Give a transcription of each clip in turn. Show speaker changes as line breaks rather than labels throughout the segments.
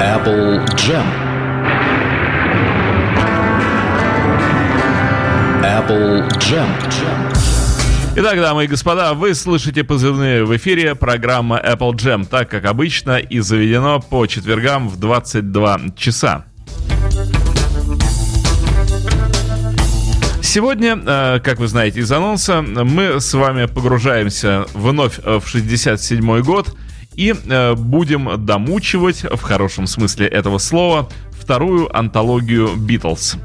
Apple Jam. Apple Jam. Итак, дамы и господа, вы слышите позывные в эфире программа Apple Jam, так как обычно и заведено по четвергам в 22 часа. Сегодня, э, как вы знаете из анонса, мы с вами погружаемся вновь в 67 год и э, будем домучивать, в хорошем смысле этого слова, вторую антологию Битлз.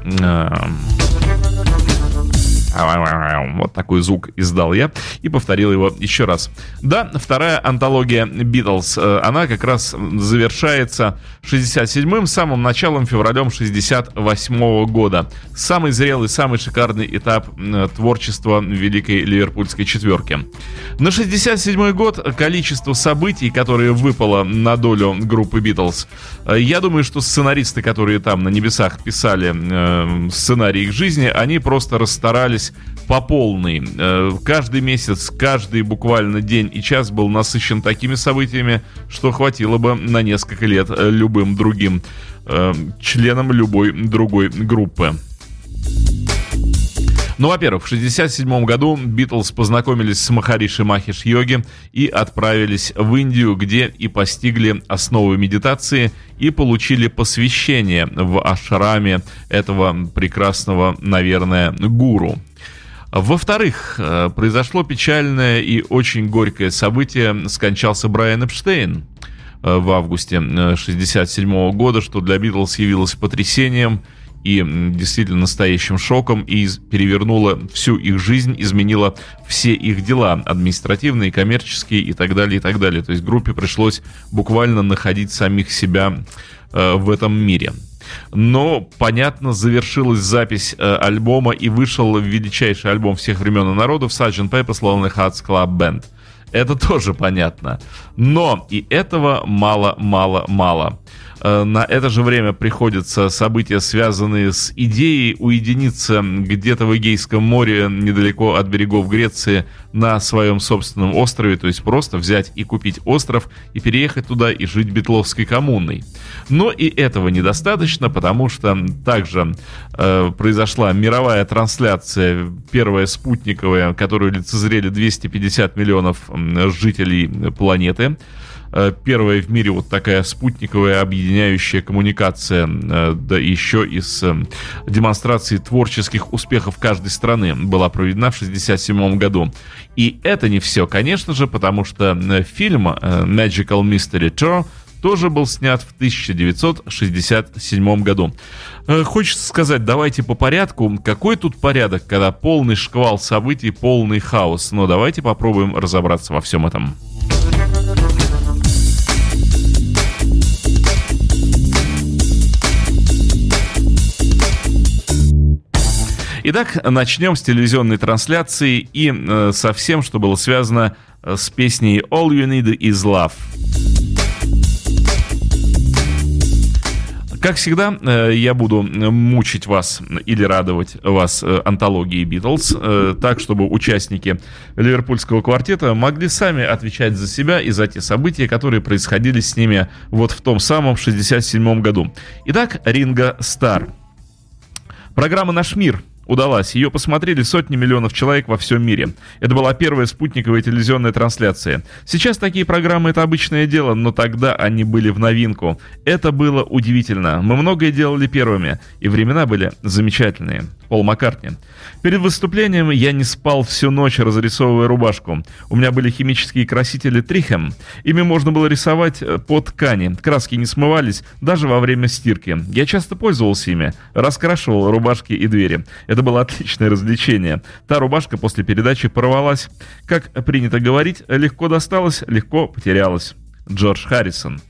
Вот такой звук издал я и повторил его еще раз. Да, вторая антология Битлз, э, она как раз завершается 67-м, самым началом, февралем 68-го года. Самый зрелый, самый шикарный этап э, творчества Великой Ливерпульской четверки. На 67-й год количество событий, которые выпало на долю группы Битлз, э, я думаю, что сценаристы, которые там на небесах писали сценарий их жизни, они просто расстарались менялись по полной. Э, каждый месяц, каждый буквально день и час был насыщен такими событиями, что хватило бы на несколько лет э, любым другим э, членам любой другой группы. Ну, во-первых, в 1967 году Битлз познакомились с Махариши Махиш Йоги и отправились в Индию, где и постигли основы медитации и получили посвящение в ашраме этого прекрасного, наверное, гуру. Во-вторых, э, произошло печальное и очень горькое событие. Скончался Брайан Эпштейн э, в августе 1967 э, года, что для Битлз явилось потрясением – и действительно настоящим шоком и перевернула всю их жизнь, изменила все их дела, административные, коммерческие и так далее, и так далее. То есть группе пришлось буквально находить самих себя в этом мире. Но, понятно, завершилась запись э, альбома и вышел величайший альбом всех времен и народов Sgt. Pepper's Lonely Hearts Club Band. Это тоже понятно. Но и этого мало-мало-мало. Э, на это же время приходятся события, связанные с идеей уединиться где-то в Эгейском море, недалеко от берегов Греции, на своем собственном острове, то есть просто взять и купить остров и переехать туда и жить битловской коммуной. Но и этого недостаточно, потому что также э, произошла мировая трансляция, первая спутниковая, которую лицезрели 250 миллионов жителей планеты. Э, первая в мире вот такая спутниковая объединяющая коммуникация, э, да еще и с э, демонстрацией творческих успехов каждой страны была проведена в 1967 году. И это не все, конечно же, потому что фильм Magical Mystery Tour тоже был снят в 1967 году. Хочется сказать, давайте по порядку. Какой тут порядок, когда полный шквал событий, полный хаос? Но давайте попробуем разобраться во всем этом. Итак, начнем с телевизионной трансляции и э, со всем, что было связано э, с песней All You Need Is Love. Как всегда, э, я буду мучить вас или радовать вас э, антологией Битлз, так, чтобы участники Ливерпульского квартета могли сами отвечать за себя и за те события, которые происходили с ними вот в том самом 67 году. Итак, Ринга Стар. Программа «Наш мир» удалась. Ее посмотрели сотни миллионов человек во всем мире. Это была первая спутниковая телевизионная трансляция. Сейчас такие программы это обычное дело, но тогда они были в новинку. Это было удивительно. Мы многое делали первыми, и времена были замечательные. Пол Маккартни. Перед выступлением я не спал всю ночь, разрисовывая рубашку. У меня были химические красители Трихем. Ими можно было рисовать э, по ткани. Краски не смывались даже во время стирки. Я часто пользовался ими. Раскрашивал рубашки и двери. Это было отличное развлечение. Та рубашка после передачи порвалась. Как принято говорить, легко досталась, легко потерялась. Джордж Харрисон.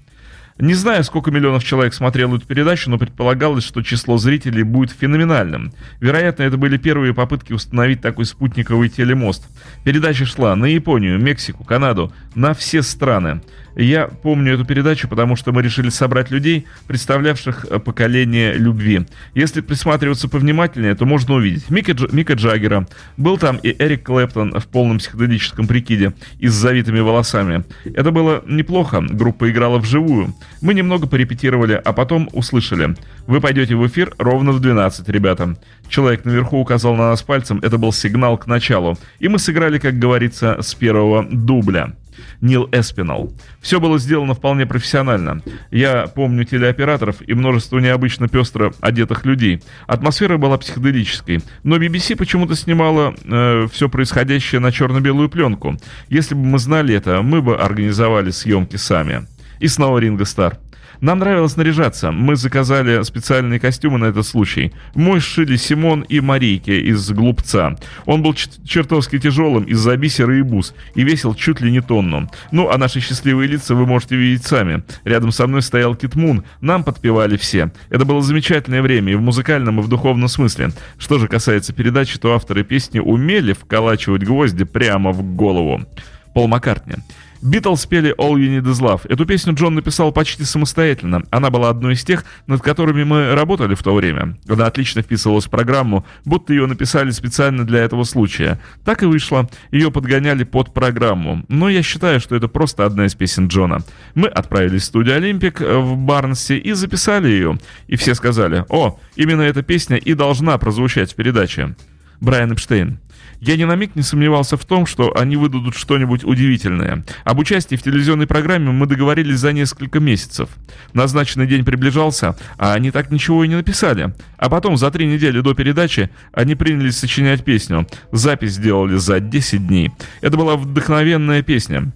Не знаю, сколько миллионов человек смотрело эту передачу, но предполагалось, что число зрителей будет феноменальным. Вероятно, это были первые попытки установить такой спутниковый телемост. Передача шла на Японию, Мексику, Канаду, на все страны. Я помню эту передачу, потому что мы решили собрать людей, представлявших э, поколение любви. Если присматриваться повнимательнее, то можно увидеть Мика, Дж... Мика Джаггера. Был там и Эрик Клэптон в полном психоделическом прикиде и с завитыми волосами. Это было неплохо, группа играла вживую. Мы немного порепетировали, а потом услышали. Вы пойдете в эфир ровно в 12, ребята. Человек наверху указал на нас пальцем, это был сигнал к началу. И мы сыграли, как говорится, с первого дубля. Нил Эспинал. Все было сделано вполне профессионально. Я помню телеоператоров и множество необычно пестро одетых людей. Атмосфера была психоделической. Но BBC почему-то снимала э, все происходящее на черно-белую пленку. Если бы мы знали это, мы бы организовали съемки сами. И снова Ринго Стар. Нам нравилось наряжаться. Мы заказали специальные костюмы на этот случай. Мой сшили Симон и Марийке из «Глупца». Он был чертовски тяжелым из-за бисера и бус и весил чуть ли не тонну. Ну, а наши счастливые лица вы можете видеть сами. Рядом со мной стоял Кит Мун. Нам подпевали все. Это было замечательное время и в музыкальном, и в духовном смысле. Что же касается передачи, то авторы песни умели вколачивать гвозди прямо в голову. Пол Маккартни. Битлз пели All You Need Is Love. Эту песню Джон написал почти самостоятельно. Она была одной из тех, над которыми мы работали в то время. Она отлично вписывалась в программу, будто ее написали специально для этого случая. Так и вышло. Ее подгоняли под программу. Но я считаю, что это просто одна из песен Джона. Мы отправились в студию Олимпик в Барнсе и записали ее. И все сказали, о, именно эта песня и должна прозвучать в передаче. Брайан Эпштейн. Я ни на миг не сомневался в том, что они выдадут что-нибудь удивительное. Об участии в телевизионной программе мы договорились за несколько месяцев. Назначенный день приближался, а они так ничего и не написали. А потом, за три недели до передачи, они принялись сочинять песню. Запись сделали за 10 дней. Это была вдохновенная песня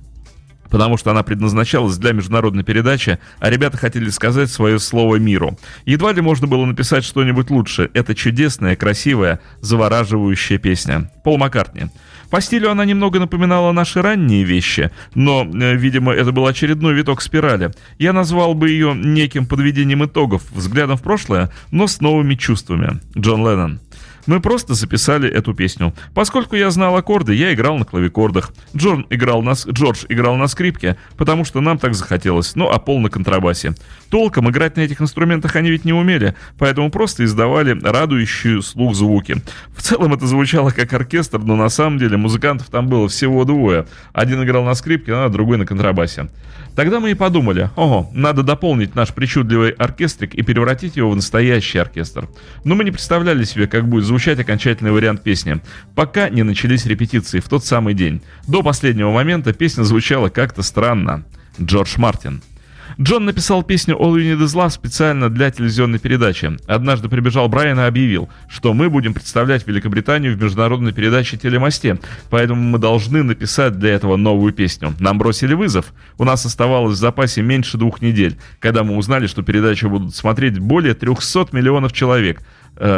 потому что она предназначалась для международной передачи, а ребята хотели сказать свое слово миру. Едва ли можно было написать что-нибудь лучше. Это чудесная, красивая, завораживающая песня. Пол Маккартни. По стилю она немного напоминала наши ранние вещи, но, э, видимо, это был очередной виток спирали. Я назвал бы ее неким подведением итогов, взглядом в прошлое, но с новыми чувствами. Джон Леннон. Мы просто записали эту песню. Поскольку я знал аккорды, я играл на клавикордах. Джон играл на, Джордж играл на скрипке, потому что нам так захотелось, ну а Пол на контрабасе. Толком играть на этих инструментах они ведь не умели, поэтому просто издавали радующую слух звуки. В целом это звучало как оркестр, но на самом деле музыкантов там было всего двое. Один играл на скрипке, а другой на контрабасе. Тогда мы и подумали, ого, надо дополнить наш причудливый оркестрик и превратить его в настоящий оркестр. Но мы не представляли себе, как будет звучать окончательный вариант песни, пока не начались репетиции в тот самый день. До последнего момента песня звучала как-то странно. Джордж Мартин. Джон написал песню All You Need Is Love специально для телевизионной передачи. Однажды прибежал Брайан и объявил, что мы будем представлять Великобританию в международной передаче «Телемосте», поэтому мы должны написать для этого новую песню. Нам бросили вызов. У нас оставалось в запасе меньше двух недель, когда мы узнали, что передачу будут смотреть более 300 миллионов человек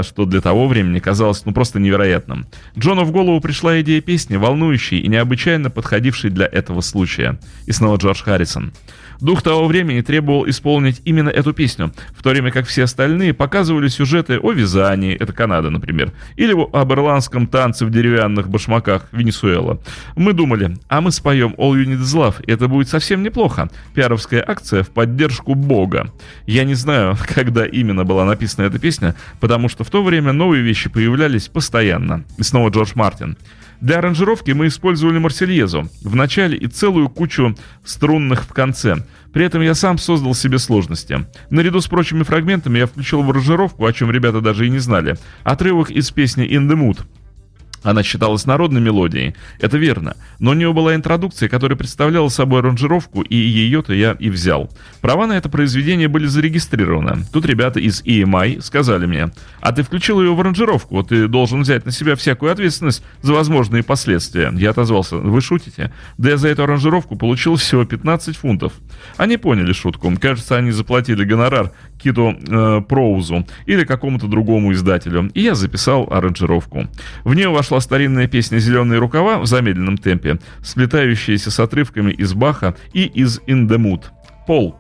что для того времени казалось ну просто невероятным. Джону в голову пришла идея песни, волнующей и необычайно подходившей для этого случая. И снова Джордж Харрисон. Дух того времени требовал исполнить именно эту песню, в то время как все остальные показывали сюжеты о вязании, это Канада, например, или об ирландском танце в деревянных башмаках, Венесуэла. Мы думали, а мы споем All You Need Is Love, и это будет совсем неплохо. Пиаровская акция в поддержку Бога. Я не знаю, когда именно была написана эта песня, потому что в то время новые вещи появлялись постоянно. И снова Джордж Мартин. Для аранжировки мы использовали Марсельезу в начале и целую кучу струнных в конце. При этом я сам создал себе сложности. Наряду с прочими фрагментами я включил в аранжировку, о чем ребята даже и не знали, отрывок из песни «In the Mood», она считалась народной мелодией, это верно, но у нее была интродукция, которая представляла собой аранжировку, и ее-то я и взял. Права на это произведение были зарегистрированы. Тут ребята из EMI сказали мне, а ты включил ее в аранжировку, ты должен взять на себя всякую ответственность за возможные последствия. Я отозвался, вы шутите? Да я за эту аранжировку получил всего 15 фунтов. Они поняли шутку, кажется, они заплатили гонорар Киту э, Проузу или какому-то другому издателю, и я записал аранжировку. В нее вошла старинная песня «Зеленые рукава» в замедленном темпе, сплетающаяся с отрывками из Баха и из «In the Mood». Пол.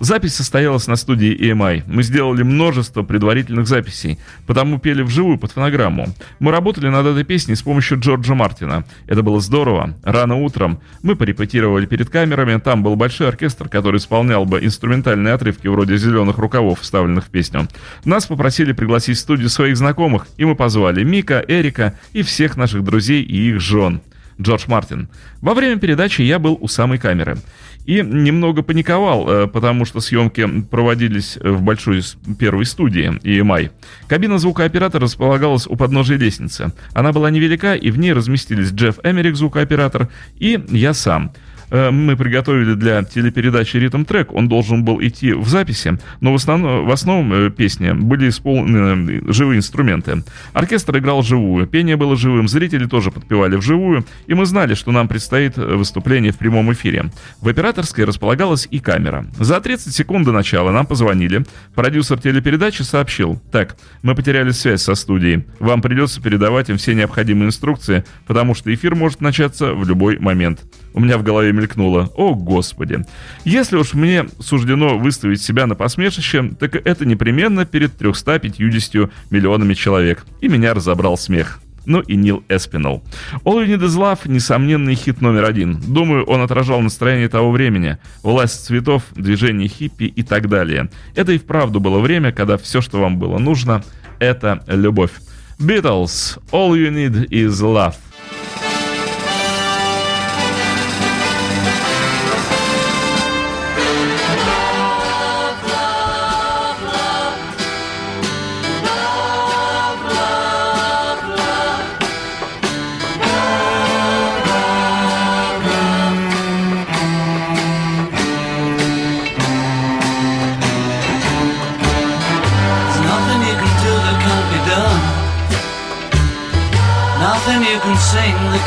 Запись состоялась на студии EMI. Мы сделали множество предварительных записей, потому пели вживую под фонограмму. Мы работали над этой песней с помощью Джорджа Мартина. Это было здорово. Рано утром мы порепетировали перед камерами, там был большой оркестр, который исполнял бы инструментальные отрывки вроде «Зеленых рукавов», вставленных в песню. Нас попросили пригласить в студию своих знакомых, и мы позвали Мика, Эрика и всех наших друзей и их жен. Джордж Мартин. Во время передачи я был у самой камеры. И немного паниковал, э, потому что съемки проводились в большой первой студии EMI. Кабина звукооператора располагалась у подножия лестницы. Она была невелика, и в ней разместились Джефф Эмерик, звукооператор, и я сам – мы приготовили для телепередачи «Ритм трек». Он должен был идти в записи, но в основном, в основном э, песни были исполнены э, живые инструменты. Оркестр играл живую, пение было живым, зрители тоже подпевали вживую, и мы знали, что нам предстоит выступление в прямом эфире. В операторской располагалась и камера. За 30 секунд до начала нам позвонили. Продюсер телепередачи сообщил, так, мы потеряли связь со студией, вам придется передавать им все необходимые инструкции, потому что эфир может начаться в любой момент. У меня в голове мелькнуло. О, Господи. Если уж мне суждено выставить себя на посмешище, так это непременно перед 350 миллионами человек. И меня разобрал смех. Ну и Нил Эспинал. All You Need Is Love – несомненный хит номер один. Думаю, он отражал настроение того времени. Власть цветов, движение хиппи и так далее. Это и вправду было время, когда все, что вам было нужно – это любовь. Beatles – All You Need Is Love.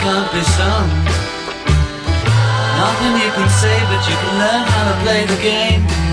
Can't be sung. Nothing you can say, but you can learn how to play the game.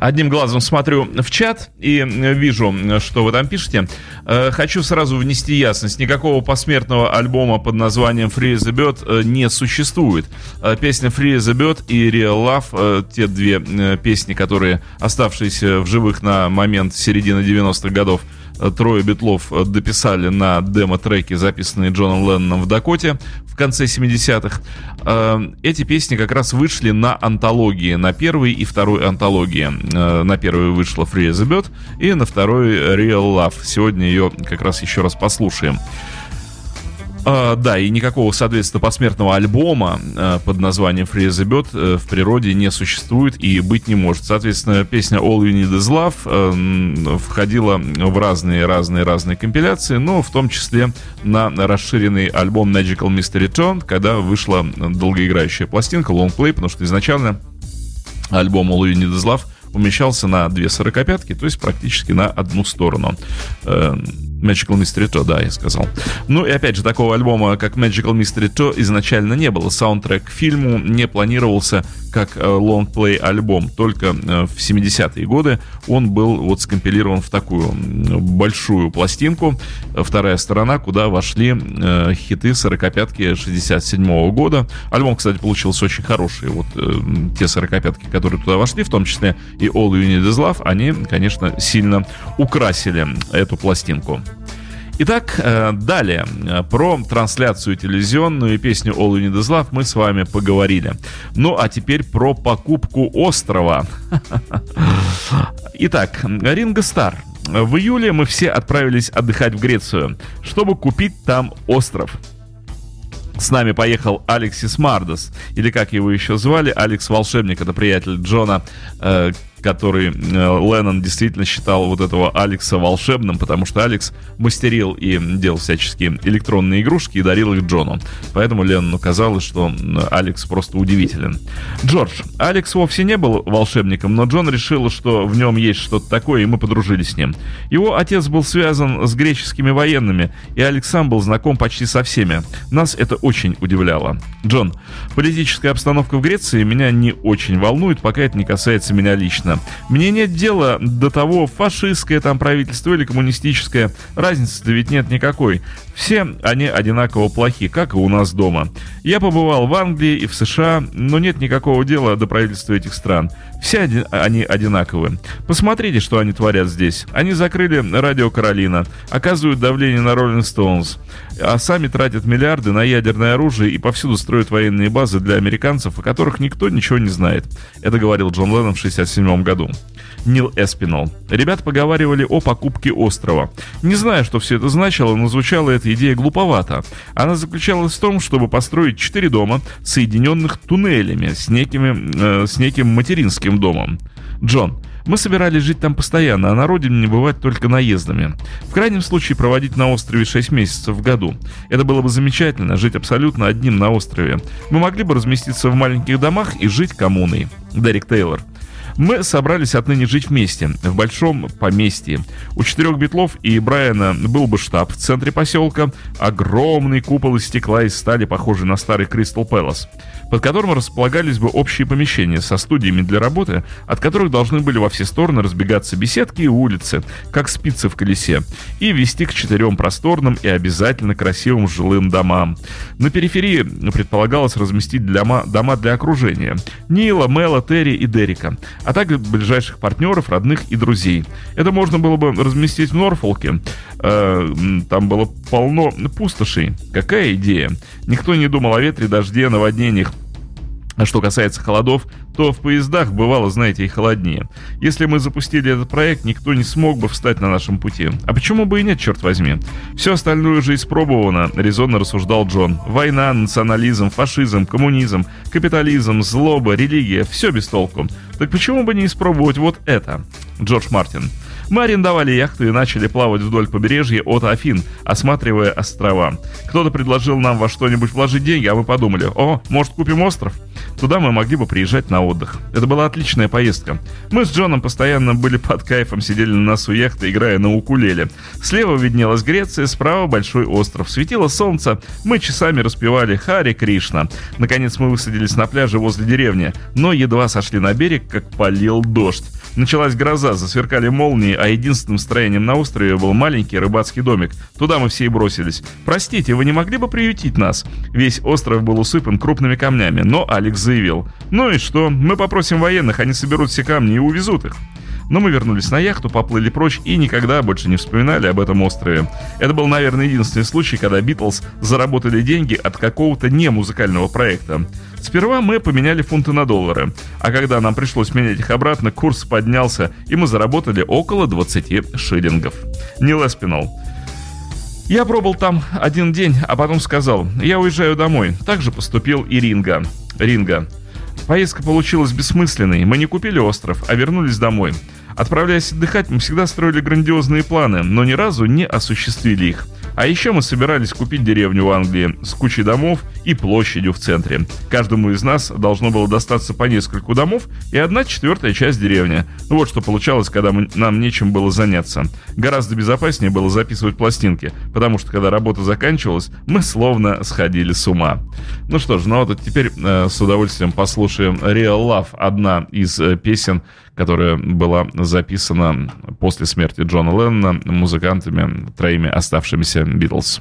Одним глазом смотрю в чат и вижу, что вы там пишете. Э, хочу сразу внести ясность. Никакого посмертного альбома под названием Free the Bird э, не существует. Э, песня Free the Bird и Real Love, те две песни, которые оставшиеся в живых на момент середины 90-х годов, трое битлов дописали на демо-треки, записанные Джоном Ленноном в Дакоте в конце 70-х. Э, эти песни как раз вышли на антологии, на первой и второй антологии. Э, на первой вышла Free as a Bird, и на второй Real Love. Сегодня ее как раз еще раз послушаем. А, да, и никакого, соответственно, посмертного альбома а, под названием Free the Bird а, в природе не существует и быть не может. Соответственно, песня All You Need Is Love а, входила в разные-разные-разные компиляции, но в том числе на расширенный альбом Magical Mystery Tone, когда вышла долгоиграющая пластинка, лонгплей, потому что изначально альбом All You Need Is Love умещался на две сорокопятки, то есть практически на одну сторону. Magical Mystery Tour, да, я сказал. Ну и опять же, такого альбома, как Magical Mystery Tour, изначально не было. Саундтрек к фильму не планировался как э, лонгплей альбом. Только э, в 70-е годы он был вот скомпилирован в такую большую пластинку. Вторая сторона, куда вошли э, хиты 45-ки 67 -го года. Альбом, кстати, получился очень хороший. Вот э, те 45-ки, которые туда вошли, в том числе и All You Need Is Love, они, конечно, сильно украсили эту пластинку. Итак, э, далее. Про трансляцию телевизионную и песню All You Need Is Love мы с вами поговорили. Ну, а теперь про покупку острова. Итак, Ринго Стар. В июле мы все отправились отдыхать в Грецию, чтобы купить там остров. С нами поехал Алексис Мардос, или как его еще звали, Алекс Волшебник, это приятель Джона, э, который э, Леннон действительно считал вот этого Алекса волшебным, потому что Алекс мастерил и делал всяческие электронные игрушки и дарил их Джону. Поэтому Леннону казалось, что Алекс просто удивителен. Джордж. Алекс вовсе не был волшебником, но Джон решил, что в нем есть что-то такое, и мы подружились с ним. Его отец был связан с греческими военными, и Алекс был знаком почти со всеми. Нас это очень удивляло. Джон. Политическая обстановка в Греции меня не очень волнует, пока это не касается меня лично лично. Мне нет дела до того, фашистское там правительство или коммунистическое. Разницы-то ведь нет никакой. Все они одинаково плохи, как и у нас дома. Я побывал в Англии и в США, но нет никакого дела до правительства этих стран. Все они одинаковые. Посмотрите, что они творят здесь. Они закрыли радио Каролина, оказывают давление на Роллинг Стоунс, а сами тратят миллиарды на ядерное оружие и повсюду строят военные базы для американцев, о которых никто ничего не знает. Это говорил Джон Леннон в 1967 году. Нил Эспинол. Ребята поговаривали о покупке острова. Не знаю, что все это значило, но звучала эта идея глуповато. Она заключалась в том, чтобы построить четыре дома, соединенных туннелями с, некими, э, с неким материнским домом. Джон, мы собирались жить там постоянно, а на родине не бывать только наездами. В крайнем случае проводить на острове 6 месяцев в году. Это было бы замечательно, жить абсолютно одним на острове. Мы могли бы разместиться в маленьких домах и жить коммуной. Дерек Тейлор. Мы собрались отныне жить вместе, в большом поместье. У четырех битлов и Брайана был бы штаб в центре поселка, огромный купол из стекла и стали, похожий на старый Кристал Пэлас под которым располагались бы общие помещения со студиями для работы, от которых должны были во все стороны разбегаться беседки и улицы, как спицы в колесе, и вести к четырем просторным и обязательно красивым жилым домам. На периферии предполагалось разместить дома, дома для окружения Нила, Мэла, Терри и Дерека, а также ближайших партнеров, родных и друзей. Это можно было бы разместить в Норфолке. Э, там было полно пустошей. Какая идея? Никто не думал о ветре, дожде, наводнениях. А что касается холодов, то в поездах бывало, знаете, и холоднее. Если мы запустили этот проект, никто не смог бы встать на нашем пути. А почему бы и нет, черт возьми? Все остальное уже испробовано, резонно рассуждал Джон. Война, национализм, фашизм, коммунизм, капитализм, злоба, религия – все без толку. Так почему бы не испробовать вот это? Джордж Мартин. Мы арендовали яхту и начали плавать вдоль побережья от Афин, осматривая острова. Кто-то предложил нам во что-нибудь вложить деньги, а мы подумали, о, может купим остров? Туда мы могли бы приезжать на отдых. Это была отличная поездка. Мы с Джоном постоянно были под кайфом, сидели на носу яхты, играя на укулеле. Слева виднелась Греция, справа большой остров. Светило солнце, мы часами распевали Хари Кришна. Наконец мы высадились на пляже возле деревни, но едва сошли на берег, как полил дождь. Началась гроза, засверкали молнии, а единственным строением на острове был маленький рыбацкий домик. Туда мы все и бросились. «Простите, вы не могли бы приютить нас?» Весь остров был усыпан крупными камнями, но Алекс заявил. «Ну и что? Мы попросим военных, они соберут все камни и увезут их». Но мы вернулись на яхту, поплыли прочь и никогда больше не вспоминали об этом острове. Это был, наверное, единственный случай, когда Битлз заработали деньги от какого-то не музыкального проекта. Сперва мы поменяли фунты на доллары, а когда нам пришлось менять их обратно, курс поднялся, и мы заработали около 20 шиллингов. Не Леспинал. Я пробыл там один день, а потом сказал, я уезжаю домой. Так же поступил и Ринга. Ринга. Поездка получилась бессмысленной. Мы не купили остров, а вернулись домой. Отправляясь отдыхать, мы всегда строили грандиозные планы, но ни разу не осуществили их. А еще мы собирались купить деревню в Англии с кучей домов и площадью в центре. Каждому из нас должно было достаться по нескольку домов и одна четвертая часть деревни. Вот что получалось, когда мы, нам нечем было заняться. Гораздо безопаснее было записывать пластинки, потому что когда работа заканчивалась, мы словно сходили с ума. Ну что ж, ну вот теперь э, с удовольствием послушаем Real Love, одна из э, песен, которая была записана после смерти Джона Леннона музыкантами, троими оставшимися Битлз.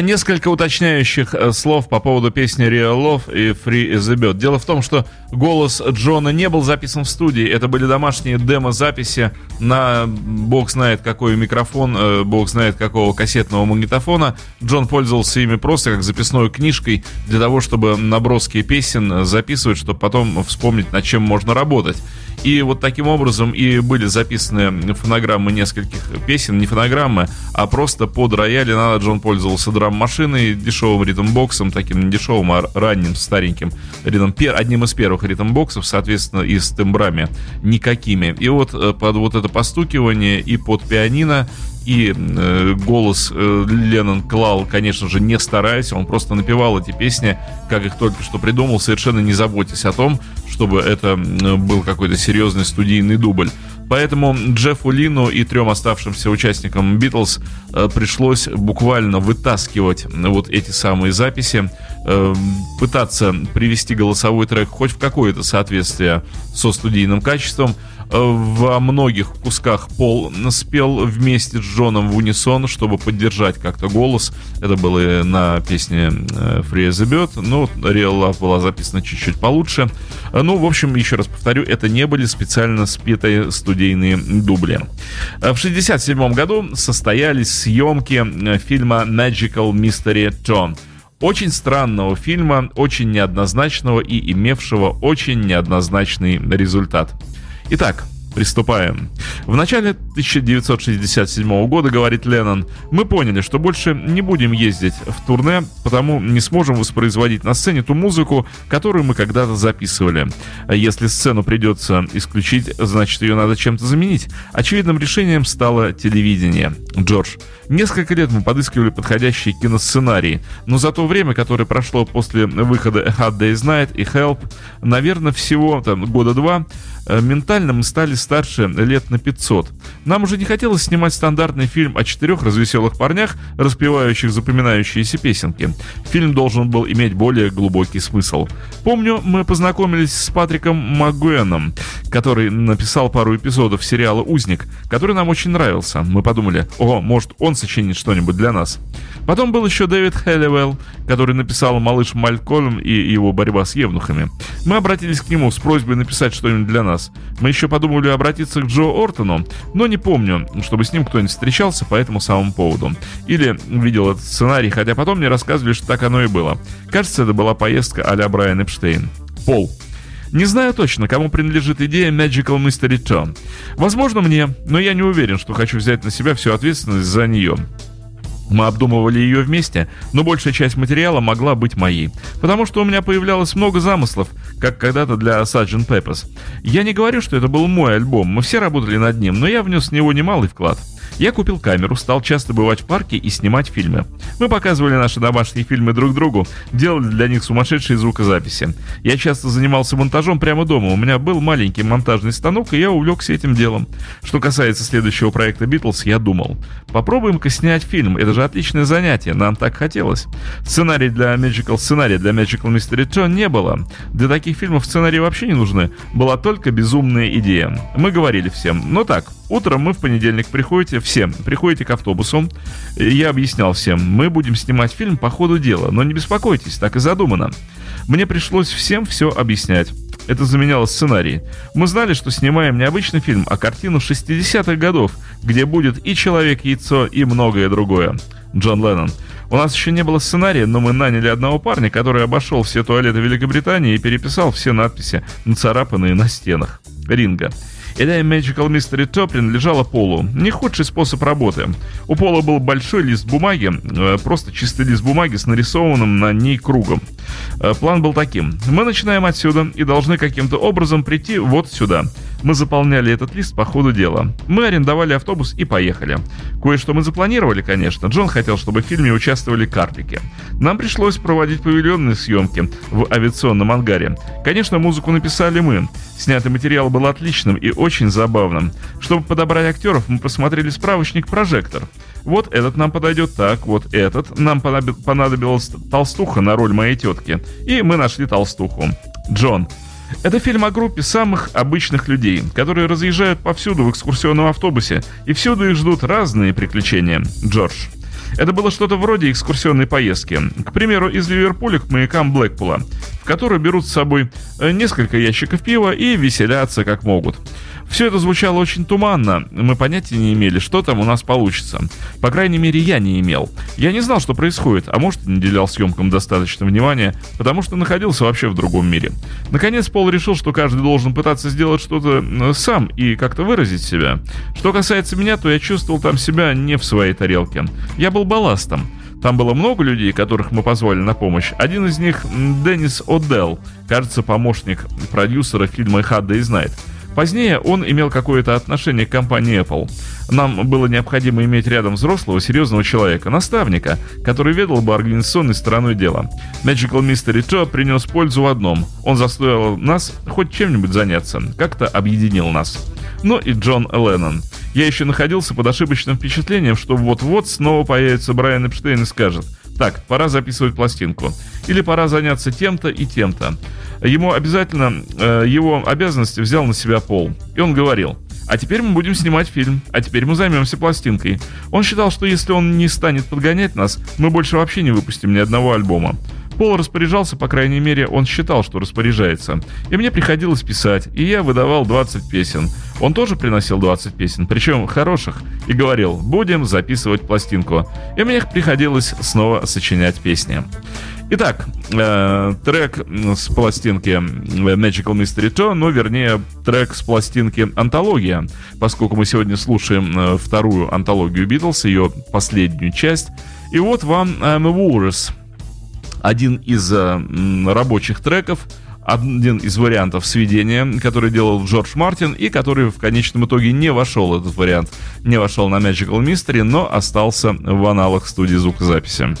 Несколько уточняющих э, слов по поводу песни Real Love и Free as a Bird. Дело в том, что голос Джона не был записан в студии. Это были домашние демо-записи на бог знает какой микрофон, э, бог знает какого кассетного магнитофона. Джон пользовался ими просто как записной книжкой для того, чтобы наброски песен записывать, чтобы потом вспомнить, над чем можно работать. И вот таким образом и были записаны фонограммы нескольких песен, не фонограммы, а просто под рояль. Иногда Джон пользовался драм-машиной, дешевым ритм-боксом, таким дешевым, а ранним, стареньким ритм, одним из первых ритм-боксов, соответственно, и с тембрами никакими. И вот э, под вот это постукивание и под пианино и э, голос э, Леннон клал, конечно же, не стараясь, он просто напевал эти песни, как их только что придумал, совершенно не заботясь о том, чтобы это был какой-то серьезный студийный дубль. Поэтому Джеффу Лину и трем оставшимся участникам Битлз э, пришлось буквально вытаскивать вот эти самые записи, э, пытаться привести голосовой трек хоть в какое-то соответствие со студийным качеством, во многих кусках Пол спел вместе с Джоном в унисон, чтобы поддержать как-то голос. Это было на песне э, Free as Bird, но Real Love была записана чуть-чуть получше. Ну, в общем, еще раз повторю, это не были специально спетые студийные дубли. В 1967 году состоялись съемки э, фильма Magical Mystery Tour очень странного фильма, очень неоднозначного и имевшего очень неоднозначный результат. Итак, Приступаем. В начале 1967 года, говорит Леннон, мы поняли, что больше не будем ездить в турне, потому не сможем воспроизводить на сцене ту музыку, которую мы когда-то записывали. Если сцену придется исключить, значит ее надо чем-то заменить. Очевидным решением стало телевидение. Джордж. Несколько лет мы подыскивали подходящие киносценарии, но за то время, которое прошло после выхода Hard Day's Night и Help, наверное, всего там, года два, ментально мы стали старше лет на 500. Нам уже не хотелось снимать стандартный фильм о четырех развеселых парнях, распевающих запоминающиеся песенки. Фильм должен был иметь более глубокий смысл. Помню, мы познакомились с Патриком Магуэном, который написал пару эпизодов сериала «Узник», который нам очень нравился. Мы подумали, о, может, он сочинит что-нибудь для нас. Потом был еще Дэвид Хелливелл, который написал «Малыш Малькольм» и его борьба с евнухами. Мы обратились к нему с просьбой написать что-нибудь для нас. Мы еще подумали обратиться к Джо Ортону, но не помню, чтобы с ним кто-нибудь встречался по этому самому поводу. Или видел этот сценарий, хотя потом мне рассказывали, что так оно и было. Кажется, это была поездка а-ля Брайан Эпштейн. Пол. Не знаю точно, кому принадлежит идея Magical Mystery Tour. Возможно, мне, но я не уверен, что хочу взять на себя всю ответственность за нее. Мы обдумывали ее вместе, но большая часть материала могла быть моей, потому что у меня появлялось много замыслов, как когда-то для Sgt. Peppers. Я не говорю, что это был мой альбом, мы все работали над ним, но я внес в него немалый вклад. Я купил камеру, стал часто бывать в парке и снимать фильмы. Мы показывали наши домашние фильмы друг другу, делали для них сумасшедшие звукозаписи. Я часто занимался монтажом прямо дома, у меня был маленький монтажный станок, и я увлекся этим делом. Что касается следующего проекта Битлз, я думал, попробуем-ка снять фильм, это же отличное занятие, нам так хотелось. Сценарий для Magical, сценария для Magical Mystery Tour не было. Для таких фильмов сценарии вообще не нужны, была только безумная идея. Мы говорили всем, ну так, Утром мы в понедельник приходите, все, приходите к автобусу. Я объяснял всем, мы будем снимать фильм по ходу дела, но не беспокойтесь, так и задумано. Мне пришлось всем все объяснять. Это заменяло сценарий. Мы знали, что снимаем не обычный фильм, а картину 60-х годов, где будет и Человек-яйцо, и многое другое. Джон Леннон. У нас еще не было сценария, но мы наняли одного парня, который обошел все туалеты Великобритании и переписал все надписи, нацарапанные на стенах. Ринга. Идея Magical Mystery Tour принадлежала Полу. Не худший способ работы. У Пола был большой лист бумаги, э, просто чистый лист бумаги с нарисованным на ней кругом. Э, план был таким. Мы начинаем отсюда и должны каким-то образом прийти вот сюда. Мы заполняли этот лист по ходу дела. Мы арендовали автобус и поехали. Кое-что мы запланировали, конечно. Джон хотел, чтобы в фильме участвовали карлики. Нам пришлось проводить павильонные съемки в авиационном ангаре. Конечно, музыку написали мы. Снятый материал был отличным и очень забавным. Чтобы подобрать актеров, мы посмотрели справочник «Прожектор». Вот этот нам подойдет так, вот этот. Нам понадобилась толстуха на роль моей тетки. И мы нашли толстуху. Джон. Это фильм о группе самых обычных людей, которые разъезжают повсюду в экскурсионном автобусе, и всюду их ждут разные приключения. Джордж. Это было что-то вроде экскурсионной поездки. К примеру, из Ливерпуля к маякам Блэкпула, в которую берут с собой э, несколько ящиков пива и веселятся как могут. Все это звучало очень туманно, мы понятия не имели, что там у нас получится. По крайней мере, я не имел. Я не знал, что происходит, а может, не уделял съемкам достаточно внимания, потому что находился вообще в другом мире. Наконец, Пол решил, что каждый должен пытаться сделать что-то сам и как-то выразить себя. Что касается меня, то я чувствовал там себя не в своей тарелке. Я был балластом. Там было много людей, которых мы позвали на помощь. Один из них Деннис О'Делл, кажется, помощник продюсера фильма «Hard Day's Night». Позднее он имел какое-то отношение к компании Apple. Нам было необходимо иметь рядом взрослого, серьезного человека, наставника, который ведал бы организационной стороной дела. Magical Mystery Tour принес пользу в одном. Он заставил нас хоть чем-нибудь заняться, как-то объединил нас. Ну и Джон Леннон. Я еще находился под ошибочным впечатлением, что вот-вот снова появится Брайан Эпштейн и скажет «Так, пора записывать пластинку». Или «Пора заняться тем-то и тем-то» ему обязательно э, его обязанности взял на себя Пол. И он говорил, а теперь мы будем снимать фильм, а теперь мы займемся пластинкой. Он считал, что если он не станет подгонять нас, мы больше вообще не выпустим ни одного альбома. Пол распоряжался, по крайней мере, он считал, что распоряжается. И мне приходилось писать, и я выдавал 20 песен. Он тоже приносил 20 песен, причем хороших, и говорил, будем записывать пластинку. И мне приходилось снова сочинять песни. Итак, э, трек с пластинки Magical Mystery Tour, ну, вернее, трек с пластинки «Антология», поскольку мы сегодня слушаем э, вторую антологию Битлз, ее последнюю часть. И вот вам I'm a Walrus, один из э, рабочих треков, один из вариантов сведения, который делал Джордж Мартин и который в конечном итоге не вошел, этот вариант, не вошел на Magical Mystery, но остался в аналах студии звукозаписи.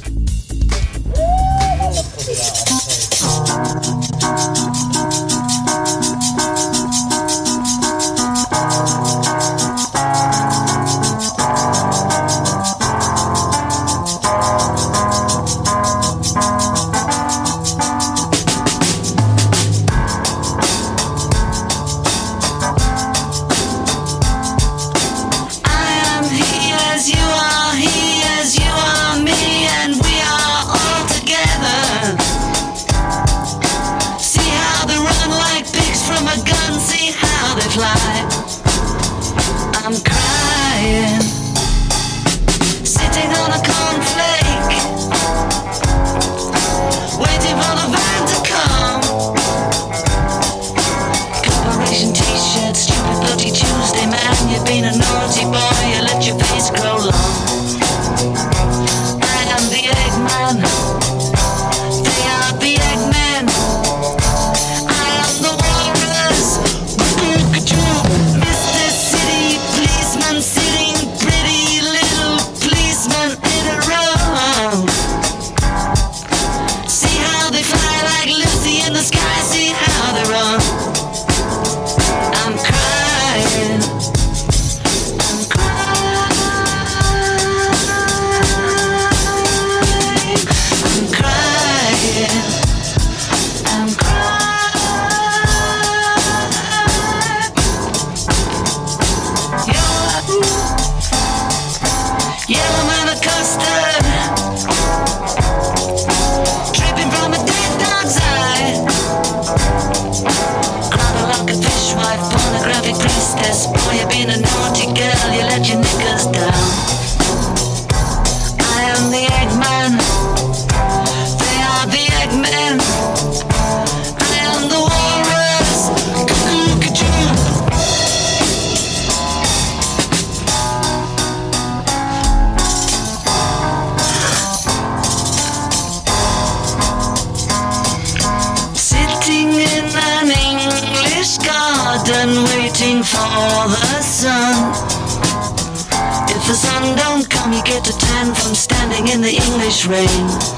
rain.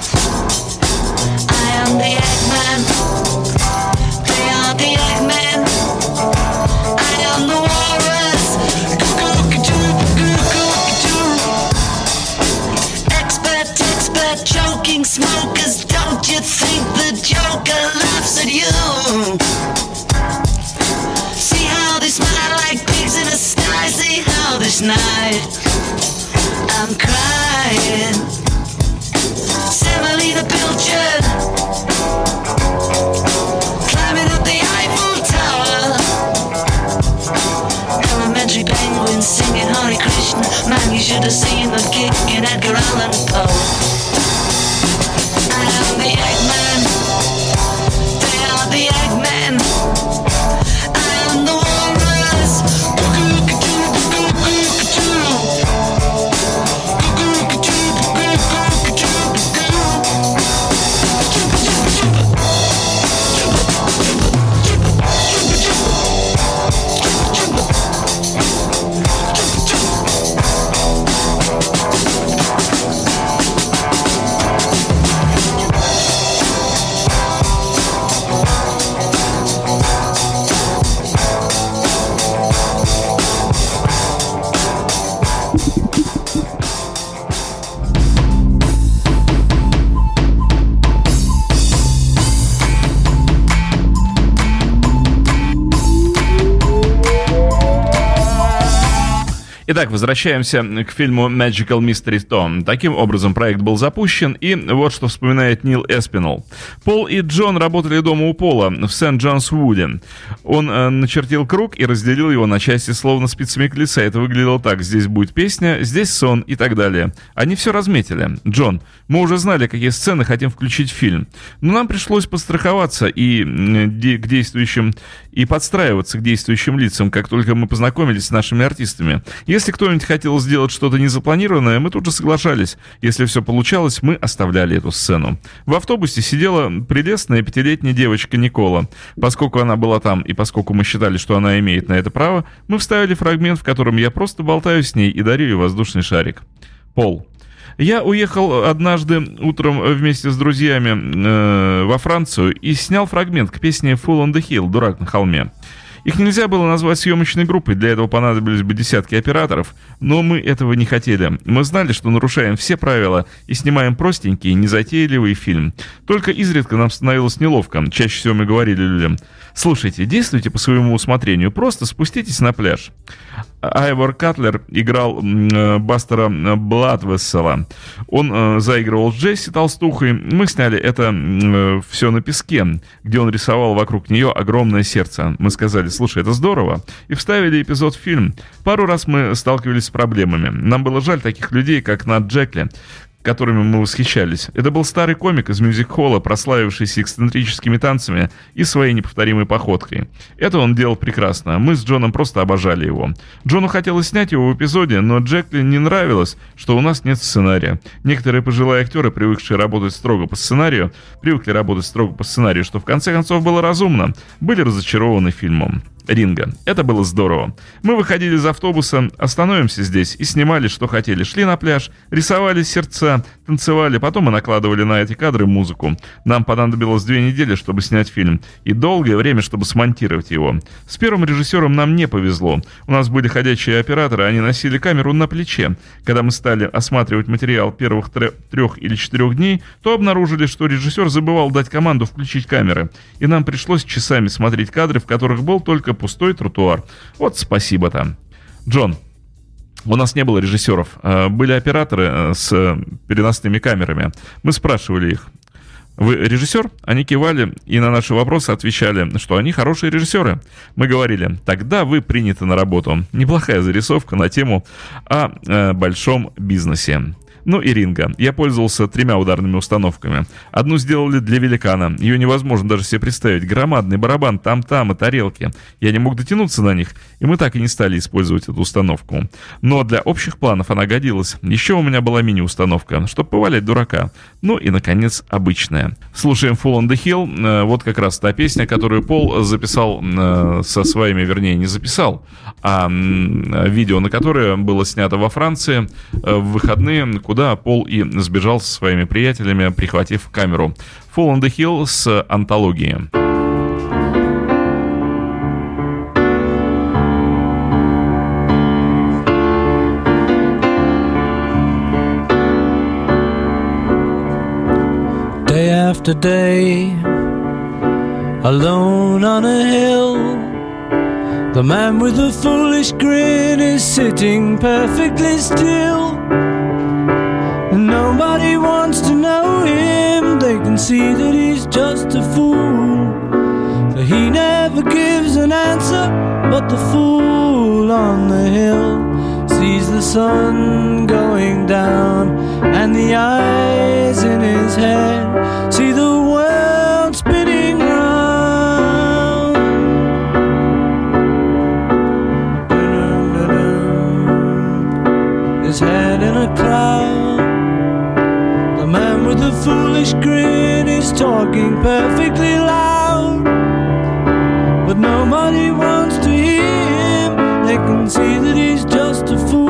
Итак, возвращаемся к фильму Magical Mystery Tom. Таким образом, проект был запущен, и вот что вспоминает Нил Эспинал. Пол и Джон работали дома у Пола в Сент-Джонс-Вуде. Он э, начертил круг и разделил его на части словно спицами колеса. Это выглядело так. Здесь будет песня, здесь сон и так далее. Они все разметили. Джон, мы уже знали, какие сцены хотим включить в фильм. Но нам пришлось подстраховаться и де- к действующим и подстраиваться к действующим лицам, как только мы познакомились с нашими артистами. Кто-нибудь хотел сделать что-то незапланированное, мы тут же соглашались. Если все получалось, мы оставляли эту сцену. В автобусе сидела прелестная пятилетняя девочка Никола. Поскольку она была там, и поскольку мы считали, что она имеет на это право, мы вставили фрагмент, в котором я просто болтаю с ней и дарю ей воздушный шарик. Пол. Я уехал однажды утром вместе с друзьями э, во Францию и снял фрагмент к песне «Full on the Hill» «Дурак на холме». Их нельзя было назвать съемочной группой, для этого понадобились бы десятки операторов, но мы этого не хотели. Мы знали, что нарушаем все правила и снимаем простенький, незатейливый фильм. Только изредка нам становилось неловко, чаще всего мы говорили людям, слушайте, действуйте по своему усмотрению, просто спуститесь на пляж. Айвор Катлер играл э, Бастера Бладвессела. Он э, заигрывал с Джесси Толстухой. Мы сняли это все на песке, где он рисовал вокруг нее огромное сердце. Мы сказали, слушай, это здорово. И вставили эпизод в фильм. Пару раз мы сталкивались с проблемами. Нам было жаль таких людей, как Нат Джекли, которыми мы восхищались. Это был старый комик из мюзик-холла, прославившийся эксцентрическими танцами и своей неповторимой походкой. Это он делал прекрасно. Мы с Джоном просто обожали его. Джону хотелось снять его в эпизоде, но Джекли не нравилось, что у нас нет сценария. Некоторые пожилые актеры, привыкшие работать строго по сценарию, привыкли работать строго по сценарию, что в конце концов было разумно, были разочарованы фильмом. Ринга. Это было здорово. Мы выходили из автобуса, остановимся здесь и снимали, что хотели. Шли на пляж, рисовали сердца, танцевали, потом мы накладывали на эти кадры музыку. Нам понадобилось две недели, чтобы снять фильм, и долгое время, чтобы смонтировать его. С первым режиссером нам не повезло. У нас были ходячие операторы, они носили камеру на плече. Когда мы стали осматривать материал первых тре- трех или четырех дней, то обнаружили, что режиссер забывал дать команду включить камеры. И нам пришлось часами смотреть кадры, в которых был только пустой тротуар. Вот спасибо там. Джон, у нас не было режиссеров. Э, Были операторы э, с э, переносными камерами. Мы спрашивали их, вы режиссер? Они кивали и на наши вопросы отвечали, что они хорошие режиссеры. Мы говорили, тогда вы приняты на работу. Неплохая зарисовка на тему о большом бизнесе. Ну и ринга. Я пользовался тремя ударными установками. Одну сделали для великана. Ее невозможно даже себе представить. Громадный барабан, там-там и тарелки. Я не мог дотянуться на них, и мы так и не стали использовать эту установку. Но для общих планов она годилась. Еще у меня была мини-установка, чтобы повалять дурака. Ну и, наконец, обычная. Слушаем Full on the Hill. Э, Вот как раз та песня, которую Пол записал э, со своими, вернее, не записал, а видео, на которое было снято во Франции э, в выходные, куда Пол и сбежал со своими приятелями, прихватив камеру. Full on the Hill с антологией.
day after day, alone on a hill. The man with the foolish grin is sitting perfectly still. Nobody wants to know him. They can see that he's just a fool. For he never gives an answer, but the fool on the hill sees the sun going down and the eyes in his head see the foolish grin is talking perfectly loud. But nobody wants to hear him. They can see that he's just a fool.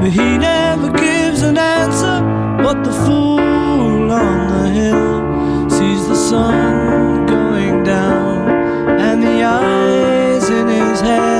But he never gives an answer. But the fool on the hill sees the sun going down. And the eyes in his head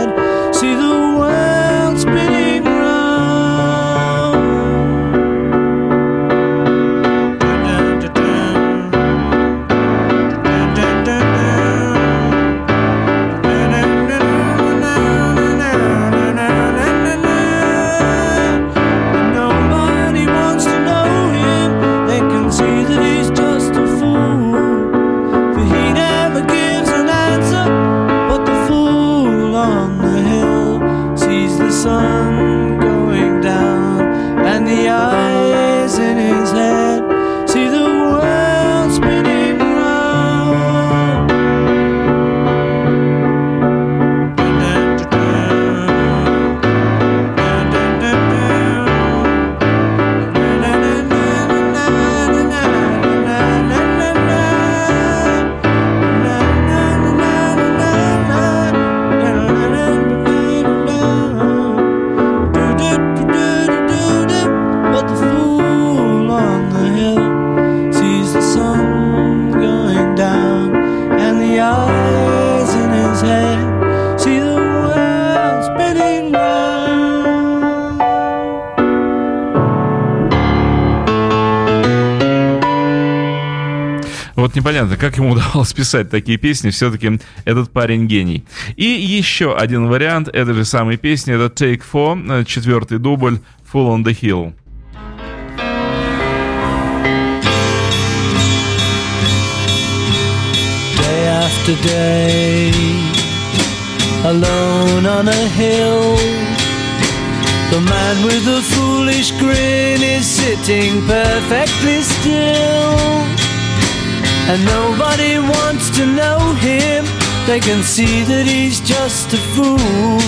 Вот непонятно, как ему удавалось писать такие песни, все-таки этот парень гений. И еще один вариант этой же самой песни, это Take Four, э, четвертый дубль, Full on the Hill.
day after day, alone on a hill. The man with the foolish grin is sitting perfectly still, and nobody wants to know him. They can see that he's just a fool.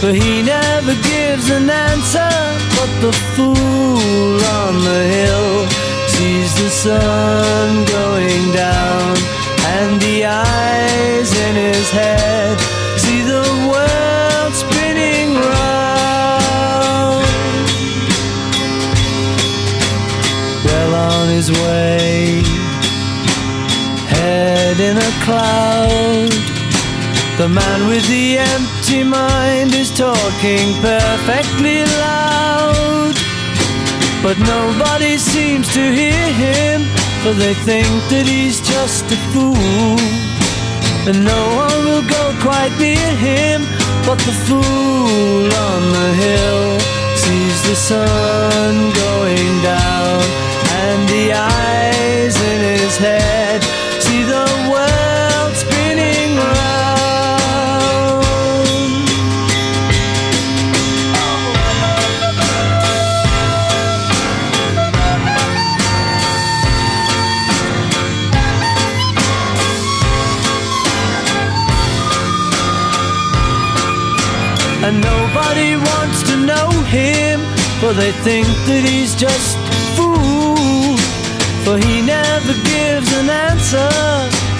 But he never gives an answer. But the fool on the hill sees the sun going down, and the eyes in his head see the world spinning round. Well on his way, in a cloud. The man with the empty mind is talking perfectly loud. But nobody seems to hear him, for they think that he's just a fool. And no one will go quite near him, but the fool on the hill sees the sun going down, and the eyes in his head nobody wants to know him, for they think that he's just a fool. For he never gives an answer,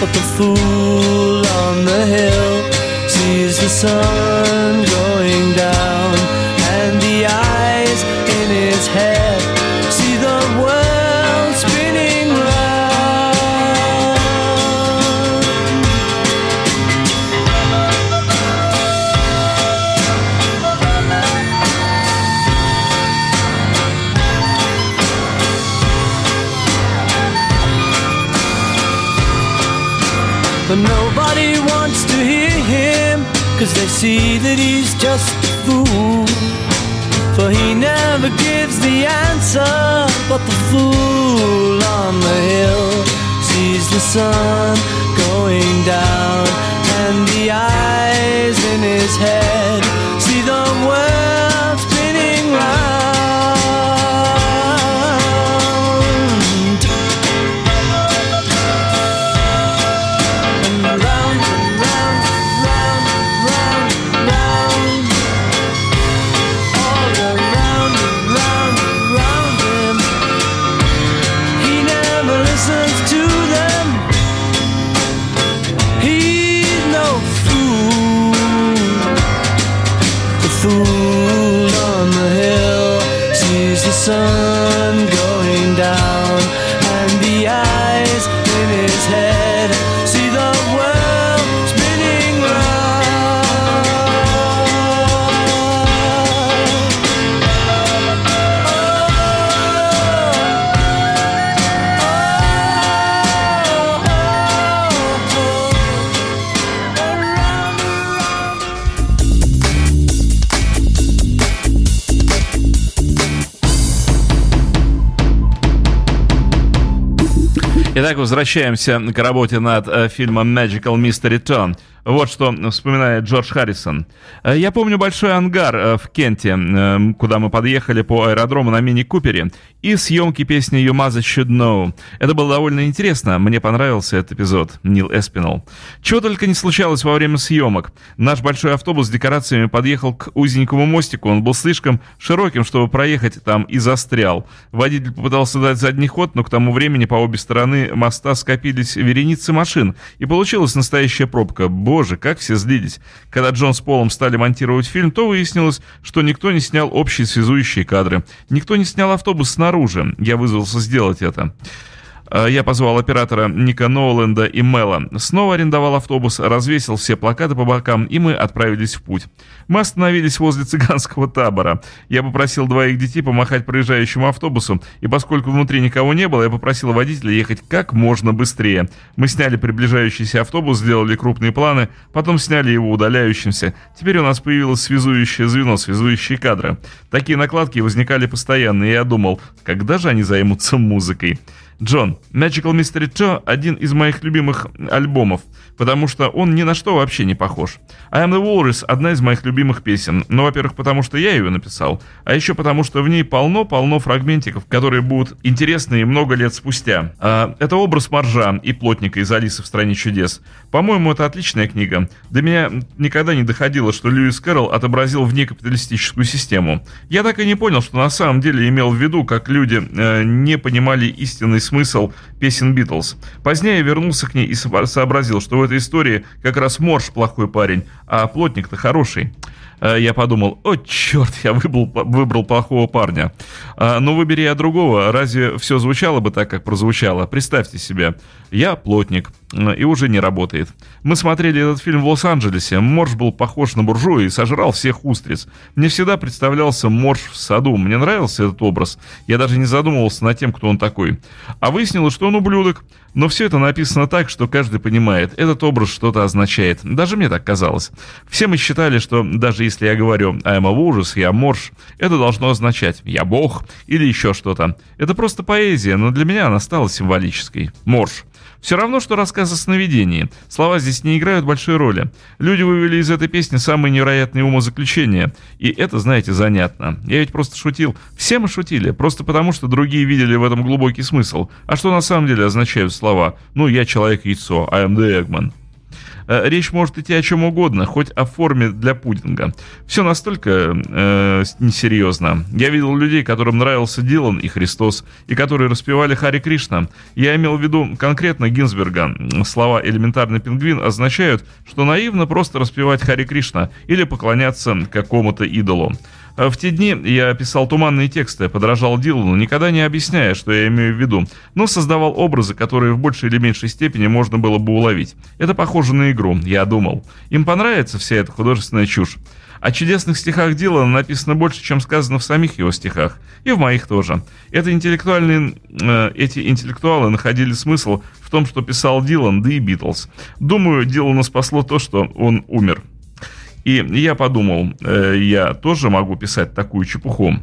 but the fool on the hill sees the sun going down, see that he's just a fool. For he never gives the answer But the fool on the hill sees the sun going down, and the eyes in his head
Итак, возвращаемся к работе над э, фильмом Magical Mystery Town. Вот что вспоминает Джордж Харрисон. «Э, Я помню большой ангар э, в Кенте, э, куда мы подъехали по аэродрому на мини-купере, и съемки песни You Mother Should Know. Это было довольно интересно, мне понравился этот эпизод, Нил Эспинал. Чего только не случалось во время съемок. Наш большой автобус с декорациями подъехал к узенькому мостику, он был слишком широким, чтобы проехать там, и застрял. Водитель попытался дать задний ход, но к тому времени по обе стороны моста скопились вереницы машин, и получилась настоящая пробка. Боже, как все злились. Когда Джон с Полом стали монтировать фильм, то выяснилось, что никто не снял общие связующие кадры. Никто не снял автобус снаружи. Я вызвался сделать это. Э, Я позвал оператора Ника Ноуленда и Мела. Снова арендовал автобус, развесил все плакаты по бокам, и мы отправились в путь. Мы остановились возле цыганского табора. Я попросил двоих детей помахать проезжающему автобусу, и поскольку внутри никого не было, я попросил водителя ехать как можно быстрее. Мы сняли приближающийся автобус, сделали крупные планы, потом сняли его удаляющимся. Теперь у нас появилось связующее звено, связующие кадры. Такие накладки возникали постоянно, и я думал, когда же они займутся музыкой? Джон, Magical Mystery Joe – один из моих любимых альбомов, потому что он ни на что вообще не похож. I Am The Walrus – одна из моих любимых песен. Ну, во-первых, потому что я ее написал, а еще потому что в ней полно-полно фрагментиков, которые будут интересны и много лет спустя. А, это образ Маржа и Плотника из «Алисы в стране чудес». По-моему, это отличная книга. До меня никогда не доходило, что Льюис Кэрролл отобразил в ней капиталистическую систему. Я так и не понял, что на самом деле имел в виду, как люди э, не понимали истинный смысл песен Битлз. Позднее вернулся к ней и со- сообразил, что в этой истории как раз Морж плохой парень, а Плотник-то хороший. Э, Я подумал, о черт, я выбрал, выбрал плохого парня. А, Ну, выбери я другого, разве все звучало бы так, как прозвучало? Представьте себе, я плотник, и уже не работает. Мы смотрели этот фильм в Лос-Анджелесе, Морж был похож на буржуя и сожрал всех устриц. Мне всегда представлялся Морж в саду, мне нравился этот образ. Я даже не задумывался над тем, кто он такой. А выяснилось, что он ублюдок. Но все это написано так, что каждый понимает, этот образ что-то означает. Даже мне так казалось. Все мы считали, что даже если я говорю «I'm a ужас», «я морж», это должно означать «я бог» или еще что-то. Это просто поэзия, но для меня она стала символической. Морж. Все равно, что рассказ о сновидении. Слова здесь не играют большой роли. Люди вывели из этой песни самые невероятные умозаключения. И это, знаете, занятно. Я ведь просто шутил. Все мы шутили, просто потому, что другие видели в этом глубокий смысл. А что на самом деле означают слова? Ну, я человек-яйцо, I am the Eggman. Э, Речь может идти о чем угодно, хоть о форме для пудинга. Все настолько э, несерьезно. Я видел людей, которым нравился Дилан и Христос, и которые распевали Хари Кришна. Я имел в виду конкретно Гинзберга. Слова «элементарный пингвин» означают, что наивно просто распевать Хари Кришна или поклоняться какому-то идолу. Э, В те дни я писал туманные тексты, подражал Дилану, никогда не объясняя, что я имею в виду, но создавал образы, которые в большей или меньшей степени можно было бы уловить. Это похоже на игру, я думал. Им понравится вся эта художественная чушь. О чудесных стихах Дилана написано больше, чем сказано в самих его стихах. И в моих тоже. Это интеллектуальные, э, эти интеллектуалы находили смысл в том, что писал Дилан, да и Битлз. Думаю, Дилана спасло то, что он умер. И я подумал, э, я тоже могу писать такую чепуху.